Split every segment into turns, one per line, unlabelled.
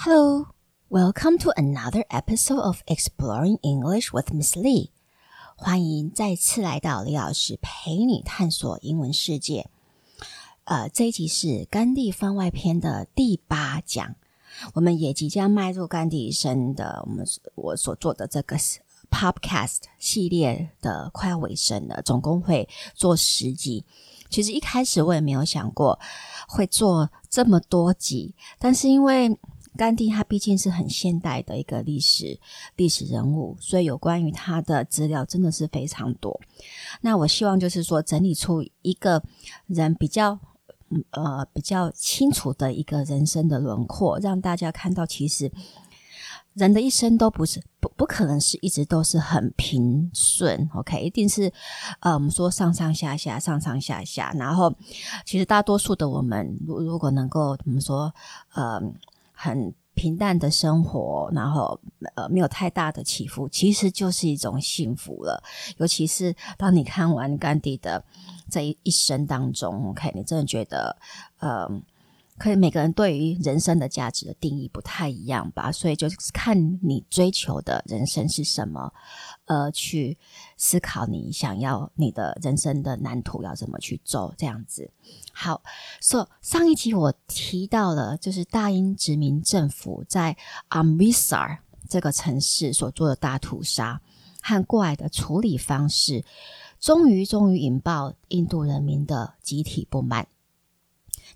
Hello, welcome to another episode of Exploring English with Miss Lee. 欢迎再次来到李老师陪你探索英文世界。呃，这一集是甘地番外篇的第八讲，我们也即将迈入甘地一生的我们我所做的这个 Podcast 系列的快要尾声了，总共会做十集。其实一开始我也没有想过会做这么多集，但是因为甘地他毕竟是很现代的一个历史历史人物，所以有关于他的资料真的是非常多。那我希望就是说整理出一个人比较呃比较清楚的一个人生的轮廓，让大家看到其实人的一生都不是不不可能是一直都是很平顺。OK，一定是呃我们说上上下下上上下下，然后其实大多数的我们如如果能够我们说呃。很平淡的生活，然后呃没有太大的起伏，其实就是一种幸福了。尤其是当你看完甘地的这一生当中，OK，你真的觉得呃。可能每个人对于人生的价值的定义不太一样吧，所以就是看你追求的人生是什么，呃，去思考你想要你的人生的蓝图要怎么去走，这样子。好，所上一集我提到了，就是大英殖民政府在 Amritsar 这个城市所做的大屠杀和过来的处理方式，终于终于引爆印度人民的集体不满。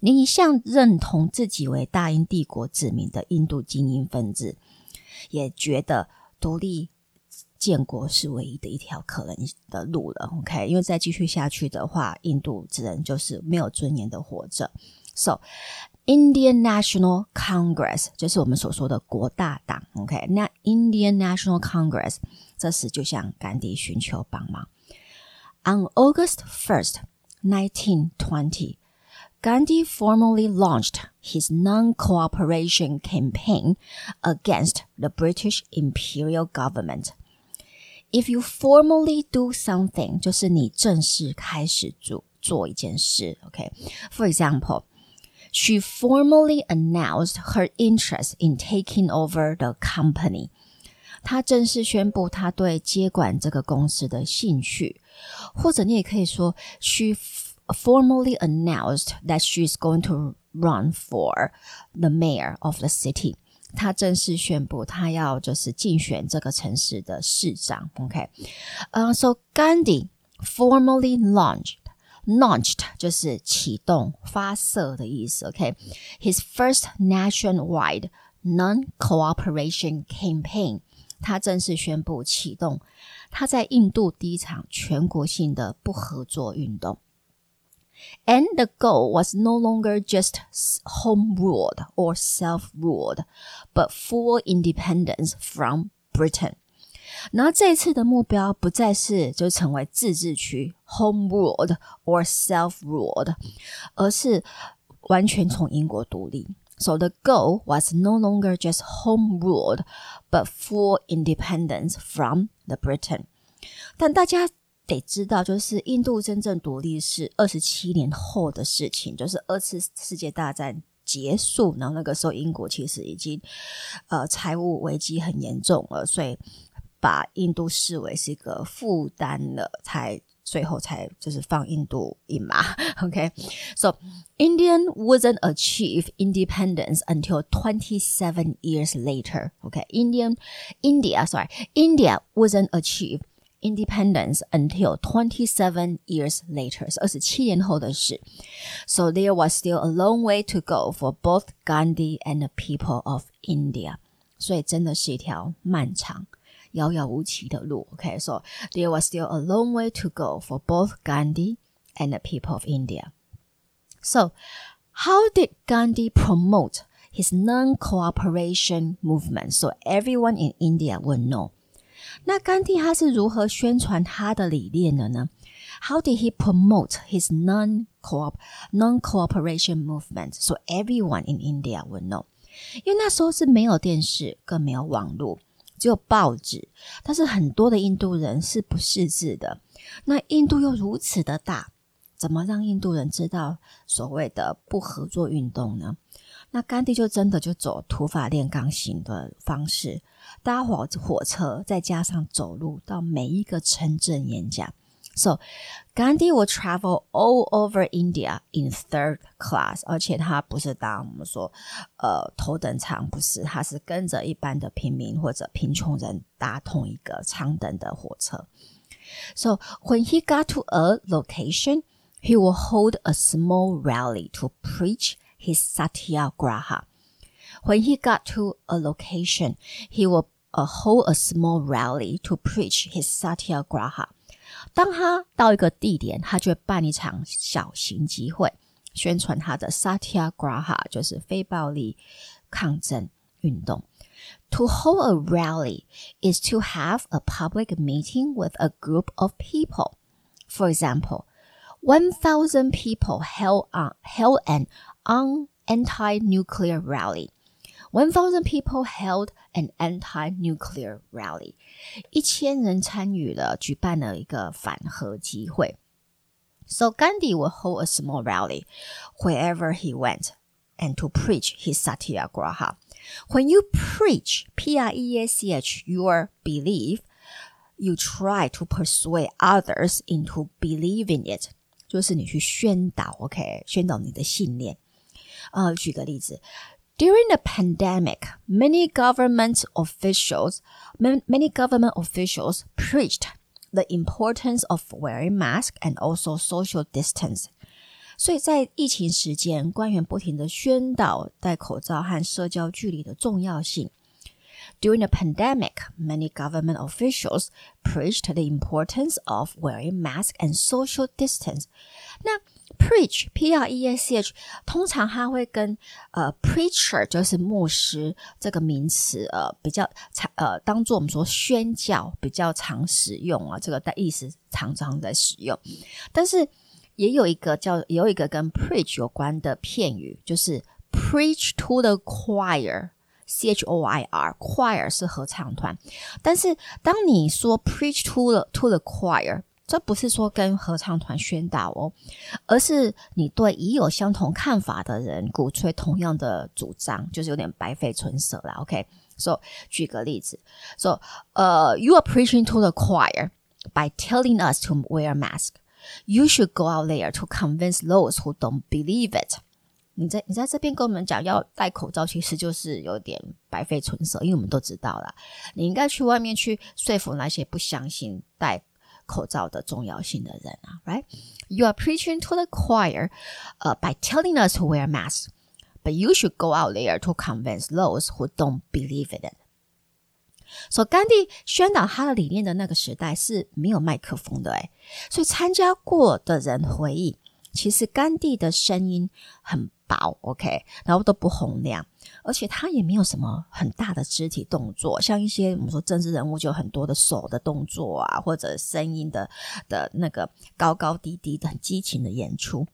您一向认同自己为大英帝国子民的印度精英分子，也觉得独立建国是唯一的一条可能的路了。OK，因为再继续下去的话，印度只能就是没有尊严的活着。So Indian National Congress 就是我们所说的国大党。OK，那 Indian National Congress 这时就向甘地寻求帮忙。On August first, nineteen twenty. Gandhi formally launched his non-cooperation campaign against the British imperial government. If you formally do something，就是你正式开始做做一件事。OK，for、okay? example。She formally announced her interest in taking over the company. 她正式宣布她对接管这个公司的兴趣，或者你也可以说，she formally announced that she's going to run for the mayor of the city. 她正式宣布，她要就是竞选这个城市的市长。OK，呃、uh,，so Gandhi formally launched launched 就是启动、发射的意思。OK，his、okay? first nationwide non-cooperation campaign，他正式宣布启动他在印度第一场全国性的不合作运动。 and the goal was no longer just home ruled or self ruled, but full independence from Britain. 然后这一次的目标不再是就成为自治区 home ruled or self ruled，而是完全从英国独立。So the goal was no longer just home ruled, but full independence from the Britain. 但大家 得知道，就是印度真正独立是二十七年后的事情，就是二次世界大战结束，然后那个时候英国其实已经呃财务危机很严重了，所以把印度视为是一个负担了，才最后才就是放印度一马。OK，so Indian wasn't achieve independence until twenty seven years later. OK，Indian India sorry India wasn't achieve independence until 27 years later，是二十七年后的事。So there was still a long way to go for both Gandhi and the people of India。所以真的是一条漫长、遥遥无期的路。Okay, so there was still a long way to go for both Gandhi and the people of India. So, how did Gandhi promote his non-cooperation movement so everyone in India would know? 那甘地他是如何宣传他的理念的呢？How did he promote his non-coop non-cooperation movement so everyone in India would know？因为那时候是没有电视，更没有网络，只有报纸。但是很多的印度人是不识字的。那印度又如此的大，怎么让印度人知道所谓的不合作运动呢？那甘地就真的就走土法炼钢型的方式，搭火火车，再加上走路到每一个城镇演讲。So Gandhi will travel all over India in third class，而且他不是当我们说呃头等舱，不是，他是跟着一般的平民或者贫穷人搭同一个舱等的火车。So when he got to a location, he will hold a small rally to preach his satyagraha. When he got to a location, he will uh, hold a small rally to preach his satyagraha. 当他到一个地点，他就会办一场小型集会，宣传他的 satyagraha，就是非暴力抗争运动。To hold a rally is to have a public meeting with a group of people. For example, 1,000 people held, uh, held an un anti-nuclear rally. 1,000 people held an anti-nuclear rally. 一千人参与了，举办了一个反核集会。So Gandhi would hold a small rally wherever he went and to preach his satyagraha. When you preach, P-R-E-A-C-H, your belief, you try to persuade others into believing it. 就是你去宣导，OK，宣导你的信念。 呃，举个例子，During the pandemic, many government officials, many government officials preached the importance of wearing mask and also social distance. 所以在疫情时间，官员不停的宣导戴口罩和社交距离的重要性。During the pandemic, many government officials preached the importance of wearing mask and social distance. 那 preach p r e a c h 通常它会跟呃 preacher 就是牧师这个名词呃比较常呃当做我们说宣教比较常使用啊，这个的意思常常在使用，但是也有一个叫有一个跟 preach 有关的片语，就是 preach to the choir。C H O I R choir 是合唱团，但是当你说 preach to the to the choir，这不是说跟合唱团宣导哦，而是你对已有相同看法的人鼓吹同样的主张，就是有点白费唇舌了。OK，so 举个例子，so 呃，you are preaching to the choir by telling us to wear a mask. You should go out there to convince those who don't believe it. 你在你在这边跟我们讲要戴口罩，其实就是有点白费唇舌，因为我们都知道了，你应该去外面去说服那些不相信戴口罩的重要性的人啊，right？You are preaching to the choir, uh, by telling us to wear masks, but you should go out there to convince those who don't believe in it. 所以甘地宣导他的理念的那个时代是没有麦克风的，诶，所以参加过的人回忆，其实甘地的声音很。薄，OK，然后都不洪亮， 而且他也没有什么很大的肢体动作，像一些我们说政治人物就很多的手的动作啊，或者声音的的那个高高低低的很激情的演出，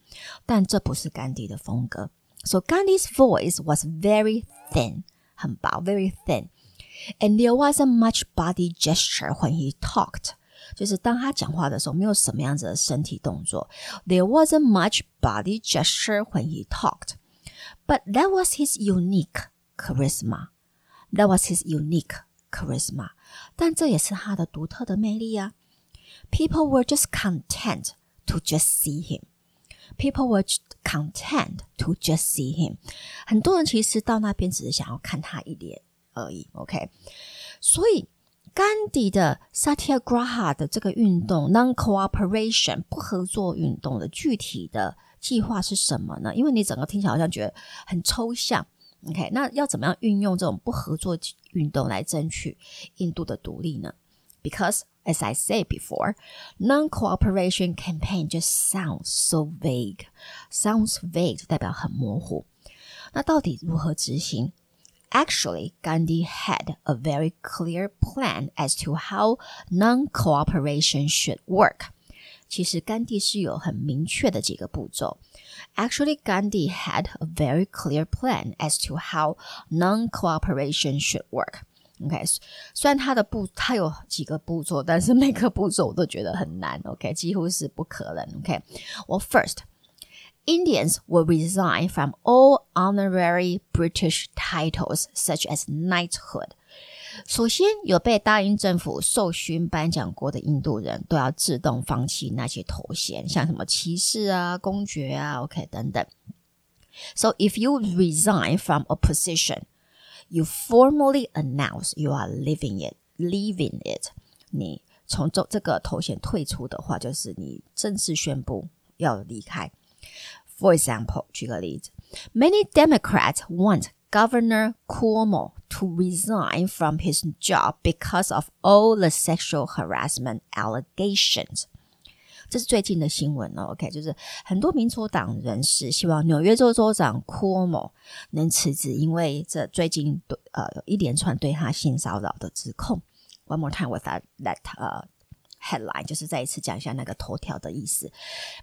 但这不是甘地的风格。So Gandhi's voice was very thin，很薄，very thin，and there wasn't much body gesture when he talked。就是当他讲话的时候，没有什么样子的身体动作。There wasn't much body gesture when he talked, but that was his unique charisma. That was his unique charisma. 但这也是他的独特的魅力啊。People were just content to just see him. People were content to just see him. 很多人其实到那边只是想要看他一脸而已。OK，所以。甘地的 Satyagraha 的这个运动 Non-cooperation 不合作运动的具体的 计划是什么呢？因为你整个听起来好像觉得很抽象。OK，那要怎么样运用这种不合作运动来争取印度的独立呢？Because as I said before, non-cooperation campaign just sounds so vague. Sounds vague 代表很模糊。那到底如何执行？Actually, Gandhi had a very clear plan as to how non-cooperation should work. 其实甘地是有很明确的几个步骤。Actually, Gandhi had a very clear plan as to how non-cooperation should work. OK，虽然他的步他有几个步骤，但是每个步骤我都觉得很难。OK，几乎是不可能。OK，well first. Indians will resign from all honorary British titles such as knighthood. 首先，有被大英政府授勋颁奖过的印度人都要自动放弃那些头衔，像什么骑士啊、公爵啊，OK 等等。So if you resign from a position, you formally announce you are leaving it, leaving it. 你从这这个头衔退出的话，就是你正式宣布要离开。For example，举个例子，Many Democrats want Governor Cuomo to resign from his job because of all the sexual harassment allegations. 这是最近的新闻哦，OK，就是很多民主党人士希望纽约州州长 Cuomo 能辞职，因为这最近呃有一连串对他性骚扰的指控。One more time with that that 呃 headline，就是再一次讲一下那个头条的意思。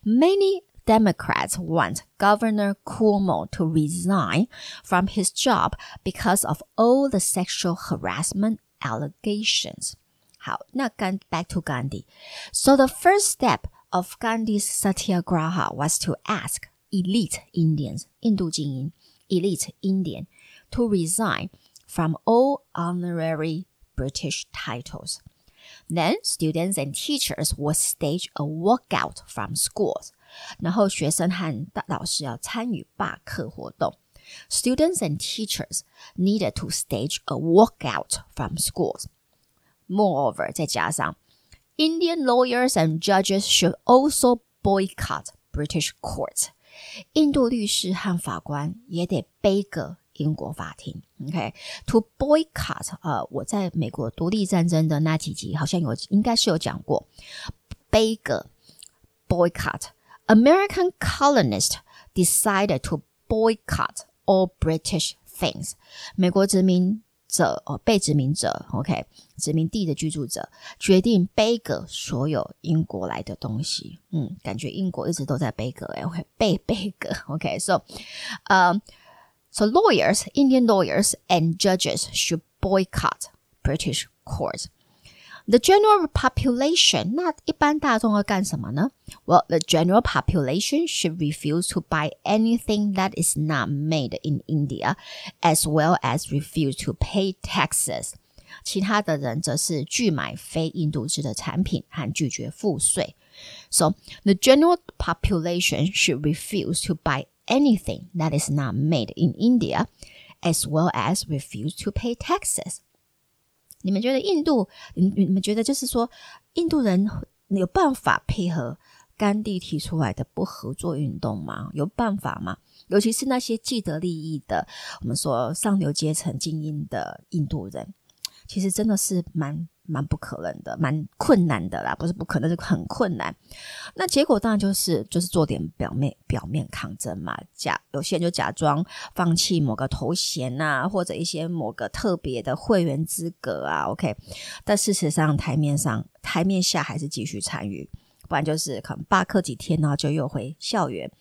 Many Democrats want Governor Cuomo to resign from his job because of all the sexual harassment allegations. 好，那 back to Gandhi. So the first step of Gandhi's satyagraha was to ask elite Indians, 印度精英 elite Indian, to resign from all honorary British titles. Then students and teachers would stage a walkout from schools. 然后学生和老师要参与罢课活动。Students and teachers needed to stage a walkout from schools. Moreover，再加上 Indian lawyers and judges should also boycott British courts. 印度律师和法官也得背个英国法庭。OK，to boycott，呃，我在美国独立战争的那几集好像有，应该是有讲过，背个 boycott。 American colonists decided to boycott all British things. 美国殖民者哦，被殖民者，OK，殖民地的居住者决定背个所有英国来的东西。嗯，感觉英国一直都在背个，哎，OK，背背个，OK，so，呃、um,，so lawyers, Indian lawyers and judges should boycott British courts. The general population，那一般大众要干什么呢？Well, the general population should refuse to buy anything that is not made in India, as well as refuse to pay taxes. 其他的人则是拒买非印度制的产品和拒绝付税。So the general population should refuse to buy anything that is not made in India, as well as refuse to pay taxes. 你们觉得印度，你你们觉得就是说，印度人有办法配合甘地提出来的不合作运动吗？有办法吗？尤其是那些既得利益的，我们说上流阶层精英的印度人，其实真的是蛮。蛮不可能的，蛮困难的啦，不是不可能，是很困难。那结果当然就是就是做点表面表面抗争嘛，假有些人就假装放弃某个头衔啊，或者一些某个特别的会员资格啊，OK。但事实上台面上台面下还是继续参与。不然就是可能罢课几天，然后就又回校园。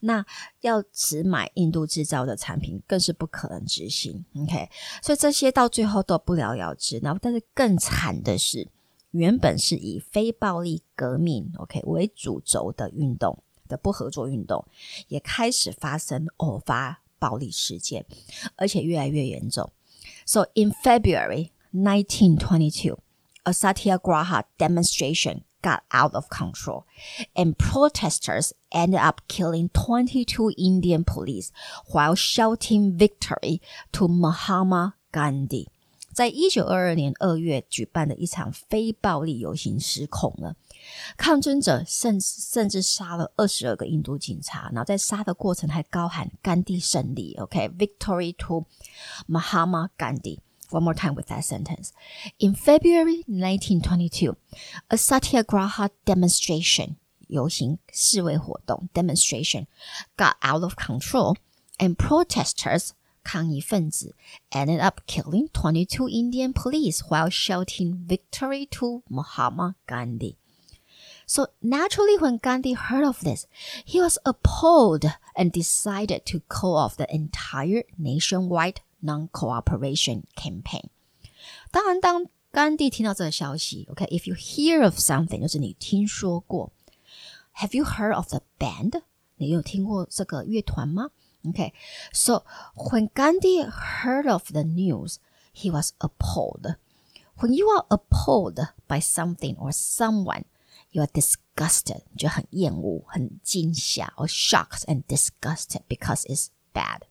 那要只买印度制造的产品，更是不可能执行。OK，所以这些到最后都不了了之。然后，但是更惨的是，原本是以非暴力革命 OK 为主轴的运动的不合作运动，也开始发生偶发暴力事件，而且越来越严重。So in February 1922, a Satyagraha demonstration. got out of control, and protesters ended up killing 22 Indian police while shouting victory to Mahatma Gandhi. 在一九二二年二月举办的一场非暴力游行失控了，抗争者甚甚至杀了二十二个印度警察，然后在杀的过程还高喊“甘地胜利 ”，OK，victory、okay? to Mahatma Gandhi。 one more time with that sentence. In February 1922, a satyagraha demonstration 游行示威活动 demonstration got out of control and protesters 抗议分子 ended up killing 22 Indian police while shouting victory to Mahatma Gandhi. So naturally, when Gandhi heard of this, he was appalled and decided to call off the entire nationwide non-cooperation campaign。当然，当甘地听到这个消息，OK，if、okay, you hear of something，就是你听说过。Have you heard of the band 你有听过这个乐团吗？Okay, so when Gandhi heard of the news, he was appalled. When you are appalled by something or someone, you are disgusted，就很厌恶、很惊吓，or shocked and disgusted because it's bad.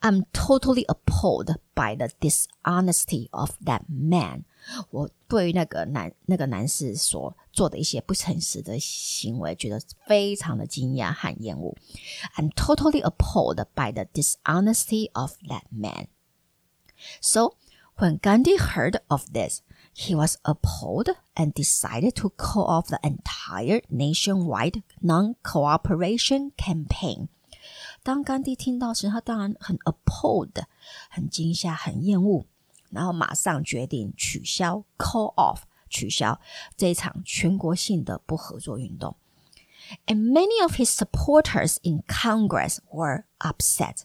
I'm totally appalled by the dishonesty of that man. 我对于那个男那个男士所做的一些不诚实的行为，觉得非常的惊讶和厌恶。I'm totally appalled by the dishonesty of that man. So when Gandhi heard of this, he was appalled and decided to call off the entire nationwide non-cooperation campaign. 当甘地听到时，他当然很 appalled，很惊吓，很厌恶，然后马上决定取消 call off 取消这一场全国性的不合作运动。And many of his supporters in Congress were upset,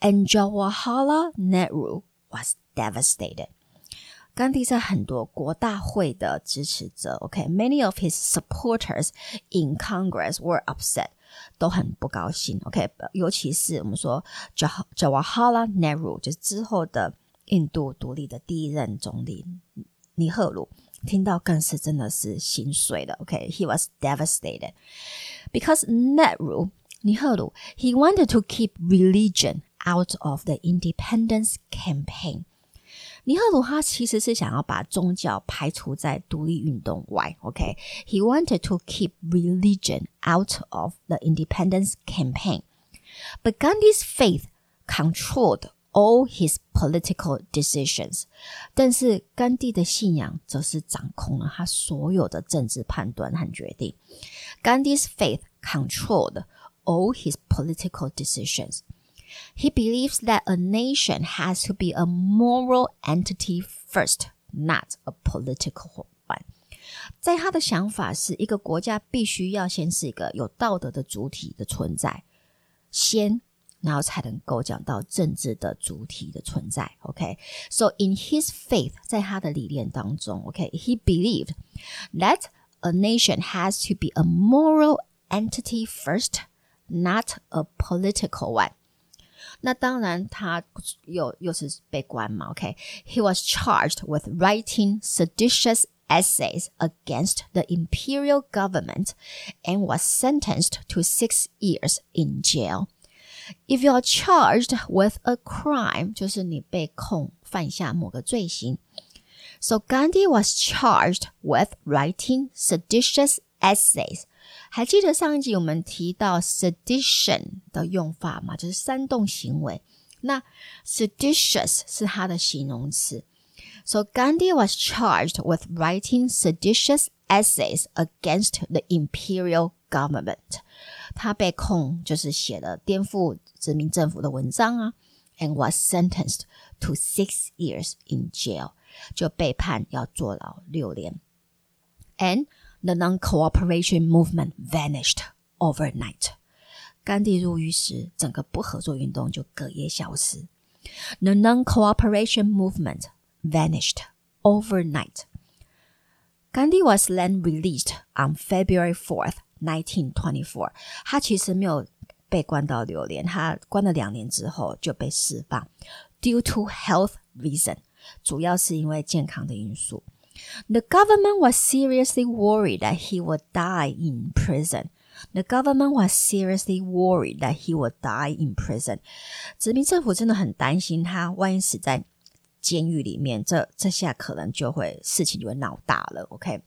and Jawaharlal Nehru was devastated. 甘地在很多国大会的支持者，OK，many、okay, of his supporters in Congress were upset，都很不高兴，OK，尤其是我们说 Jawaharlal Nehru，就是之后的印度独立的第一任总理尼赫鲁，听到更是真的是心碎了，OK，he、okay? was devastated because Nehru 尼赫鲁 he wanted to keep religion out of the independence campaign。 尼赫鲁他其实是想要把宗教排除在独立运动外。OK，he、okay? wanted to keep religion out of the independence campaign, but Gandhi's faith controlled all his political decisions. 但是甘地的信仰则是掌控了他所有的政治判断和决定。Gandhi's faith controlled all his political decisions. He believes that a nation has to be a moral entity first, not a political one. 在他的想法是一个国家必须要先是一个有道德的主体的存在，先，然后才能够讲到政治的主体的存在。OK，so、okay? in his faith，在他的理念当中，OK，he、okay? believed that a nation has to be a moral entity first, not a political one. 那当然，他又又是被关嘛，OK？He、okay? was charged with writing seditious essays against the imperial government and was sentenced to six years in jail. If you are charged with a crime，就是你被控犯下某个罪行。So Gandhi was charged with writing seditious essays 还记得上一集我们提到 sedition 的用法吗？就是煽动行为。那 seditious 是它的形容词。So Gandhi was charged with writing seditious essays against the imperial government。他被控就是写了颠覆殖民政府的文章啊，and was sentenced to six years in jail，就被判要坐牢六年。And the non-cooperation movement vanished overnight. 甘地入狱时，整个不合作运动就隔夜消失。The non-cooperation movement vanished overnight. Gandhi was then released on February 4th, 1924. 他其实没有被关到六年，他关了两年之后就被释放，due to health reason，主要是因为健康的因素。 the government was seriously worried that he would die in prison. The government was seriously worried that he would die in prison. 殖民政府真的很担心他，万一死在监狱里面，这这下可能就会事情就会闹大了。OK，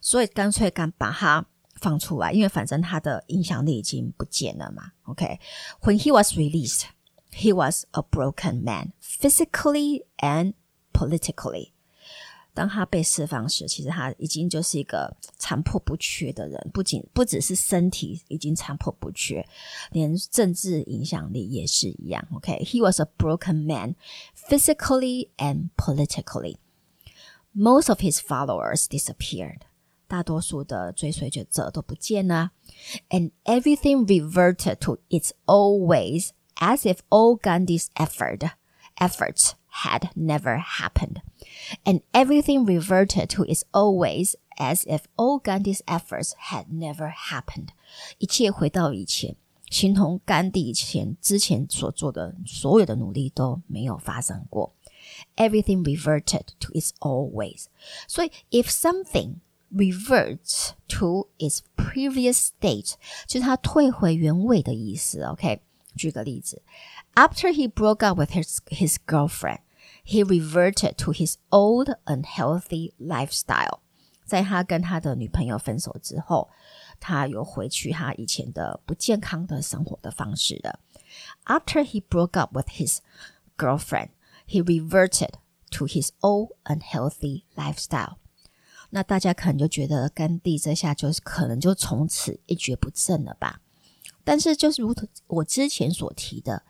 所以干脆敢把他放出来，因为反正他的影响力已经不见了嘛。OK，when、okay? he was released, he was a broken man, physically and politically. 当他被释放时，其实他已经就是一个残破不缺的人，不仅不只是身体已经残破不缺，连政治影响力也是一样。OK，he、okay? was a broken man, physically and politically. Most of his followers disappeared. 大多数的追随者都不见了，and everything reverted to its old ways, as if all Gandhi's effort efforts had never happened and everything reverted to its old ways as if all Gandhi's efforts had never happened，一切回到以前，形同甘地以前之前所做的所有的努力都没有发生过。Everything reverted to its old ways。所以，if something reverts to its previous state，就是它退回原位的意思。OK， 举个例子，After he broke up with his his girlfriend。he reverted to his old unhealthy lifestyle。在他跟他的女朋友分手之后，他又回去他以前的不健康的生活的方式了。After he broke up with his girlfriend, he reverted to his old unhealthy lifestyle。那大家可能就觉得甘地这下就是可能就从此一蹶不振了吧？ 但是就是如同我之前所提的。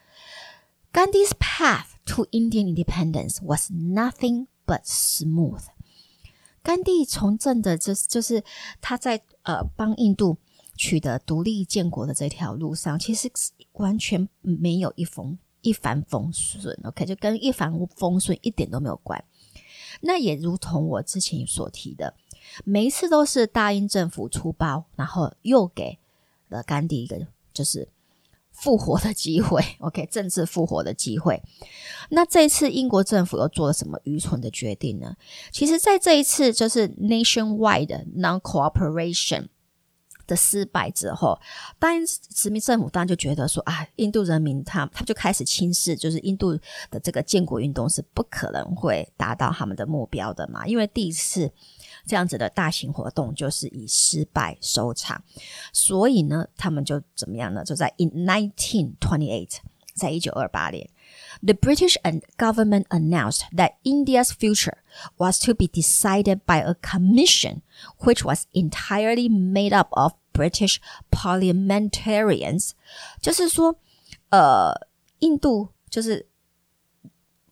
Gandhi's path to Indian independence was nothing but smooth. 甘地从政的，就是就是他在呃帮印度取得独立建国的这条路上，其实完全没有一风一帆风顺。OK，就跟一帆风顺一点都没有关。那也如同我之前所提的，每一次都是大英政府出包，然后又给了甘地一个就是。复活的机会，OK，政治复活的机会。那这一次英国政府又做了什么愚蠢的决定呢？其实，在这一次就是 nationwide non cooperation 的失败之后，当然殖民政府当然就觉得说啊，印度人民他他就开始轻视，就是印度的这个建国运动是不可能会达到他们的目标的嘛，因为第一次。这样子的大型活动就是以失败收场，所以呢，他们就怎么样呢？就在 in nineteen twenty eight，在一九二八年，the British and government announced that India's future was to be decided by a commission which was entirely made up of British parliamentarians。就是说，呃，印度就是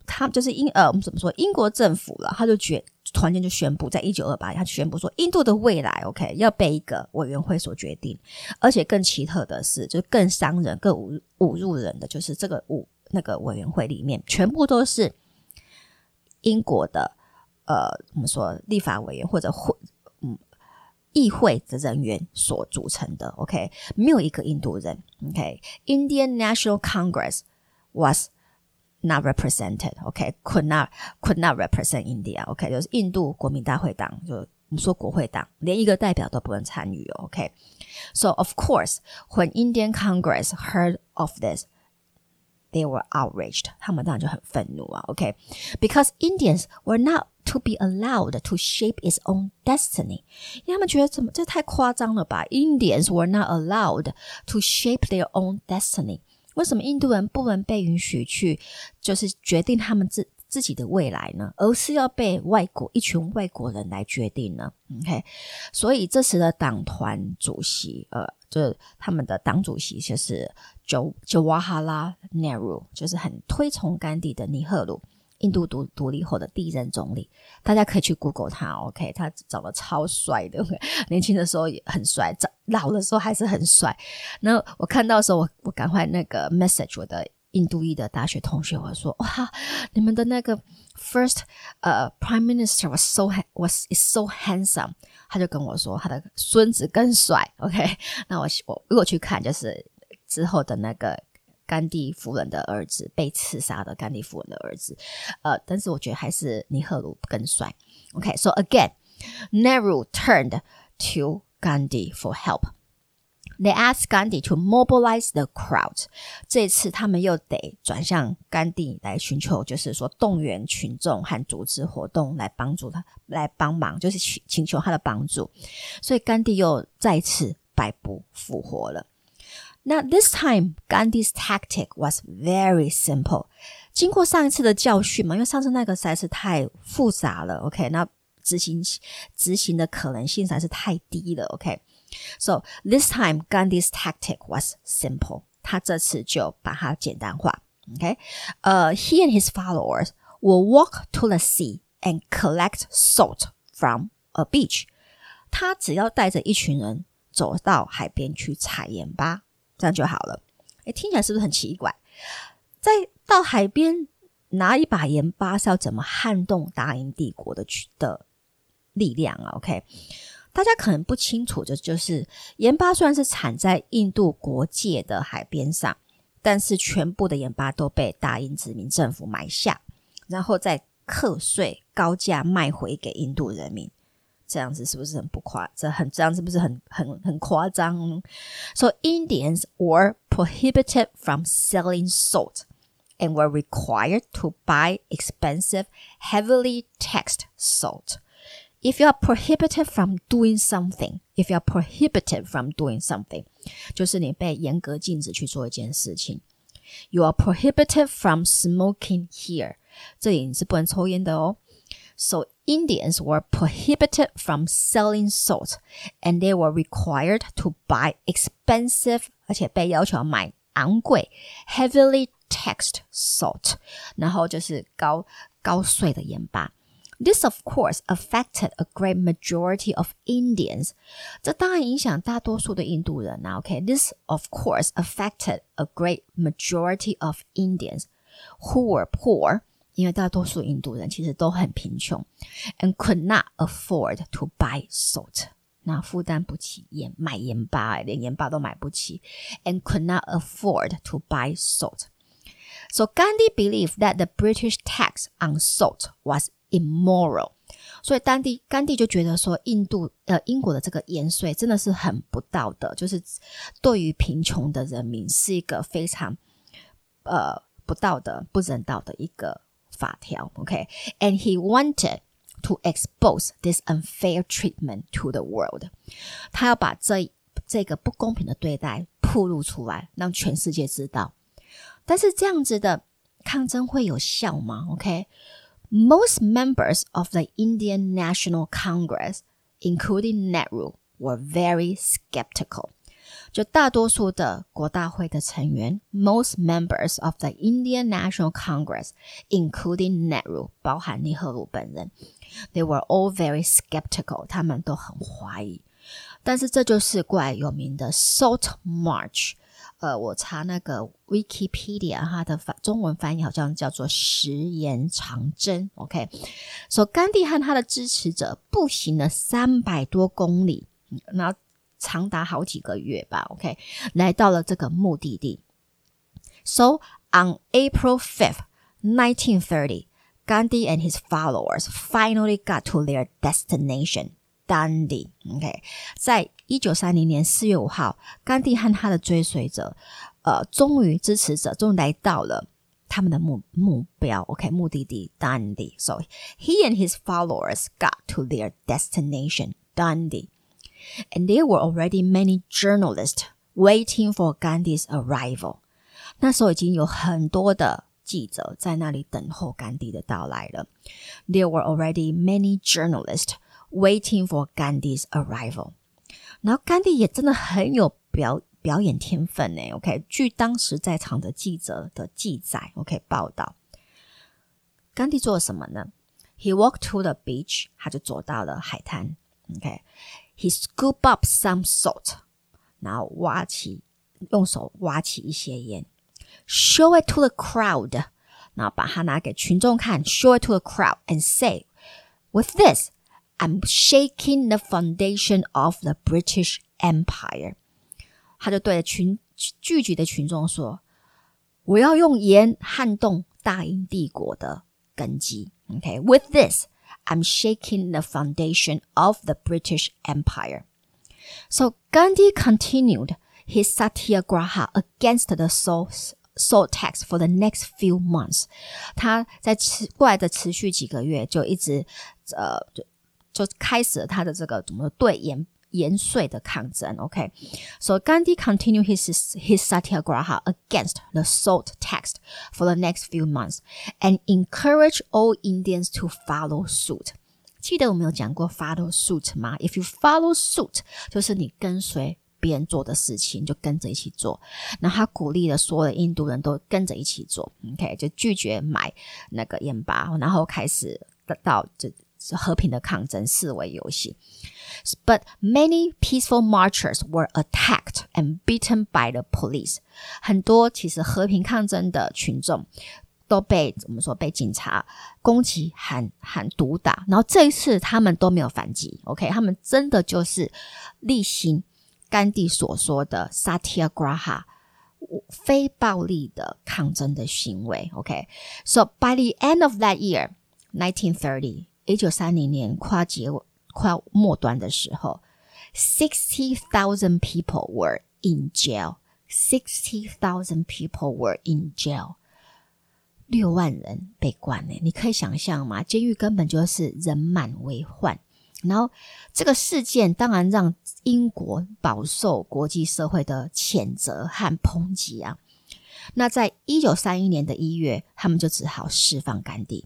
他就是英呃，我们怎么说？英国政府了，他就决。团建就宣布，在一九二八年，他宣布说，印度的未来，OK，要被一个委员会所决定。而且更奇特的是，就是更伤人、更侮侮辱人的，就是这个五那个委员会里面，全部都是英国的呃，我们说立法委员或者会嗯议会的人员所组成的，OK，没有一个印度人，OK，Indian National Congress was。not represented. Okay, could not could not represent India. Okay，就是印度国民大会党，就我们说国会党，连一个代表都不能参与。Okay, so of course, when Indian Congress heard of this. They were outraged. 他们当然就很愤怒啊，OK? Because Indians were not to be allowed to shape its own destiny. 因为他们觉得怎么这太夸张了吧？Indians were not allowed to shape their own destiny. 为什么印度人不能被允许去，就是决定他们自自己的未来呢？而是要被外国一群外国人来决定呢？OK，所以这时的党团主席，呃，就是他们的党主席就是 Jo j a w a h a l a Nehru，就是很推崇甘地的尼赫鲁。印度独独立后的第一任总理，大家可以去 Google 他，OK，他长得超帅的，年轻的时候也很帅，长老的时候还是很帅。那我看到的时候，我我赶快那个 message 我的印度裔的大学同学，我说哇，你们的那个 first 呃 prime minister was so was is so handsome，他就跟我说他的孙子更帅，OK，那我我如果去看就是之后的那个。甘地夫人的儿子被刺杀的甘地夫人的儿子，呃，但是我觉得还是尼赫鲁更帅。OK，so、again，Nehru turned to Gandhi for help. They asked Gandhi to mobilize the crowd. 这次他们又得转向甘地来寻求，就是说动员群众和组织活动来帮助他，来帮忙，就是请请求他的帮助。所以甘地又再次百步复活了。那 this time Gandhi's tactic was very simple。经过上一次的教训嘛，因为上次那个实在是太复杂了，OK，那执行执行的可能性实在是太低了，OK。So this time Gandhi's tactic was simple。他这次就把它简单化，OK。呃、uh,，He and his followers will walk to the sea and collect salt from a beach。他只要带着一群人走到海边去采盐巴。 这样就好了。哎，听起来是不是很奇怪？在到海边拿一把盐巴是要怎么撼动大英帝国的的力量啊。OK，大家可能不清楚的，就是盐巴虽然是产在印度国界的海边上，但是全部的盐巴都被大英殖民政府买下，然后再课税高价卖回给印度人民。这样子是不是很不夸？这很这样是不是很很很夸张？So Indians were prohibited from selling salt and were required to buy expensive, heavily taxed salt. If you are prohibited from doing something, if you are prohibited from doing something，就是你被严格禁止去做一件事情。You are prohibited from smoking here，这里你是不能抽烟的哦。 So Indians were prohibited from selling salt, and they were required to buy expensive，而且被要求买昂贵，heavily taxed salt，然后就是高高税的盐巴。This, of course, affected a great majority of Indians. 这当然影响大多数的印度人啊。OK, this, of course, affected a great majority of Indians who were poor 因为大多数印度人其实都很贫穷，and could not afford to buy salt，那负担不起盐买盐巴，连盐巴都买不起，and could not afford to buy salt. So Gandhi believed that the British tax on salt was immoral. 所以丹地甘地就觉得说，印度呃英国的这个盐税真的是很不道德，就是对于贫穷的人民是一个非常呃不道德、不人道的一个 法条，OK，and he wanted to expose this unfair treatment to the world。他要把这这个不公平的对待暴露出来，让全世界知道。但是这样子的抗争会有效吗？OK，most members of the Indian National Congress, including Nehru, were very skeptical. 就大多数的国大会的成员，most members of the Indian National Congress, including Nehru，包含尼赫鲁本人，they were all very skeptical，他们都很怀疑。但是这就是怪有名的 Salt March。呃，我查那个 Wikipedia，它的中文翻译好像叫做食盐长征。OK，所、so, 甘地和他的支持者步行了三百多公里，然后长达好几个月吧。OK，来到了这个目的地。So on April 5th, 1930, Gandhi and his followers finally got to their destination, Dandi. OK，在一九三零年四月五号，甘地和他的追随者，呃，终于支持者终于来到了。他们的目目标，OK，目的地 Dandi。So he and his followers got to their destination Dandi。and there were already many journalists waiting for Gandhi's arrival. 那时候已经有很多的记者在那里等候甘地的到来了。There were already many journalists waiting for Gandhi's arrival. 然后甘地也真的很有表表演天分呢。OK，据当时在场的记者的记载，OK 报道，甘地做了什么呢？He walked to the beach，他就走到了海滩。OK。 he scoop up some salt，然后挖起，用手挖起一些盐，show it to the crowd，然后把它拿给群众看，show it to the crowd and say, with this, I'm shaking the foundation of the British Empire。他就对着群聚集的群众说：“我要用盐撼动大英帝国的根基。” OK，with、okay? this。 I'm shaking the foundation of the British Empire. So Gandhi continued his satyagraha against the salt salt tax for the next few months. 他在持过来的持续几个月，就一直呃就就开始了他的这个怎么对盐 盐税的抗争。OK，so Gandhi continued his his satyagraha against the salt tax for the next few months and encouraged all Indians to follow suit. 记得我们有讲过 follow suit 吗？If you follow suit，就是你跟随别人做的事情，就跟着一起做。然后他鼓励了所有的印度人都跟着一起做，OK，就拒绝买那个盐巴，然后开始到这 和平的抗争，视为游戏。But many peaceful marchers were attacked and beaten by the police。很多其实和平抗争的群众 都被怎么说被警察攻击喊喊毒打，然后这一次他们都没有反击，OK，他们真的就是例行甘地所说的 Satyagraha 非暴力的抗争的行为，OK，so by the end of that year, nineteen thirty， 一九三零年跨节快要末端的时候，sixty thousand people were in jail. Sixty thousand people were in jail. 六万人被关呢，你可以想象吗？监狱根本就是人满为患。然后这个事件当然让英国饱受国际社会的谴责和抨击啊。那在一九三一年的一月，他们就只好释放甘地。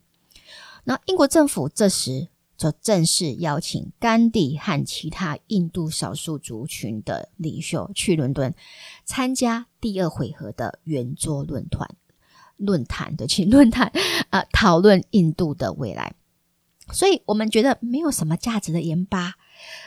那英国政府这时就正式邀请甘地和其他印度少数族群的领袖去伦敦参加第二回合的圆桌论坛。论坛的去论坛啊，讨论印度的未来。所以我们觉得没有什么价值的盐巴，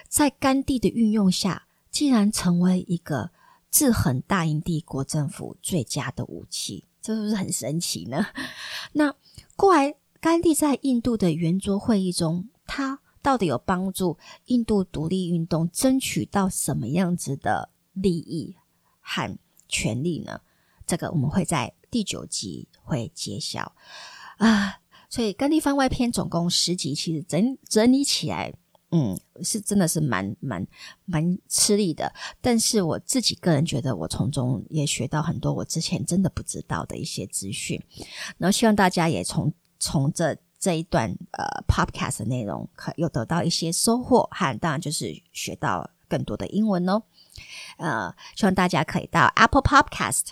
在甘地的运用下，竟然成为一个制衡大英帝国政府最佳的武器，这是不是很神奇呢？那过来，甘地在印度的圆桌会议中，他到底有帮助印度独立运动争取到什么样子的利益和权利呢？这个我们会在。第九集会揭晓啊，所以甘地番外篇总共十集，其实整整理起来，嗯，是真的是蛮蛮蛮吃力的。但是我自己个人觉得，我从中也学到很多我之前真的不知道的一些资讯。然后希望大家也从从这这一段呃 podcast 的内容，可又得到一些收获，和当然就是学到更多的英文哦。呃，希望大家可以到 Apple Podcast。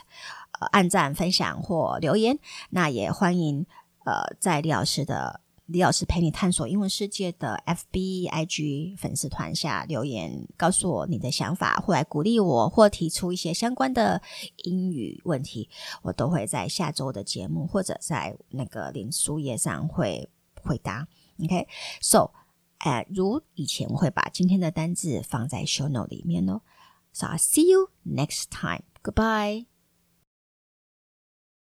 按赞、分享或留言，那也欢迎呃，在李老师的李老师陪你探索英文世界的 FB、IG 粉丝团下留言，告诉我你的想法，或来鼓励我，或提出一些相关的英语问题，我都会在下周的节目或者在那个脸书页上会回答。OK，so，呃，如以前我会把今天的单字放在 show note 里面哦。So I'll see you next time. Goodbye.